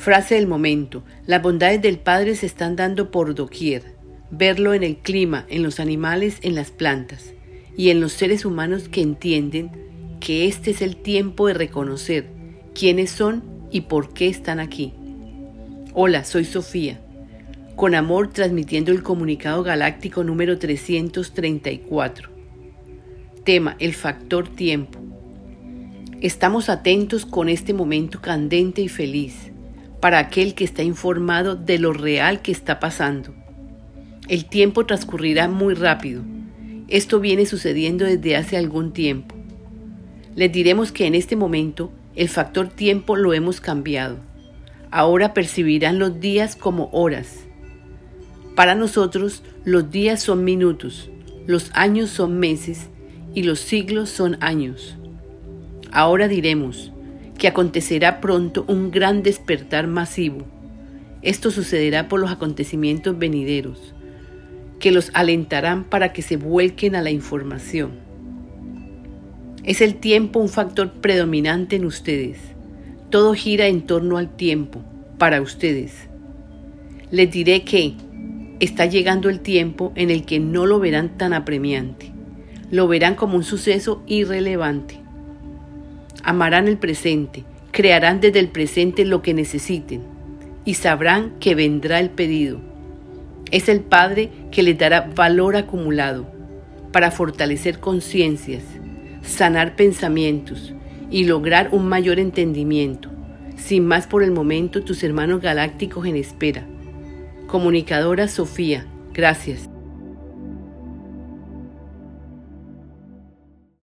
Frase del momento. Las bondades del Padre se están dando por doquier. Verlo en el clima, en los animales, en las plantas y en los seres humanos que entienden que este es el tiempo de reconocer quiénes son y por qué están aquí. Hola, soy Sofía. Con amor transmitiendo el comunicado galáctico número 334. Tema, el factor tiempo. Estamos atentos con este momento candente y feliz para aquel que está informado de lo real que está pasando. El tiempo transcurrirá muy rápido. Esto viene sucediendo desde hace algún tiempo. Les diremos que en este momento el factor tiempo lo hemos cambiado. Ahora percibirán los días como horas. Para nosotros los días son minutos, los años son meses y los siglos son años. Ahora diremos, que acontecerá pronto un gran despertar masivo. Esto sucederá por los acontecimientos venideros, que los alentarán para que se vuelquen a la información. Es el tiempo un factor predominante en ustedes. Todo gira en torno al tiempo, para ustedes. Les diré que está llegando el tiempo en el que no lo verán tan apremiante. Lo verán como un suceso irrelevante amarán el presente, crearán desde el presente lo que necesiten y sabrán que vendrá el pedido. Es el Padre que les dará valor acumulado para fortalecer conciencias, sanar pensamientos y lograr un mayor entendimiento. Sin más por el momento, tus hermanos galácticos en espera. Comunicadora Sofía, gracias.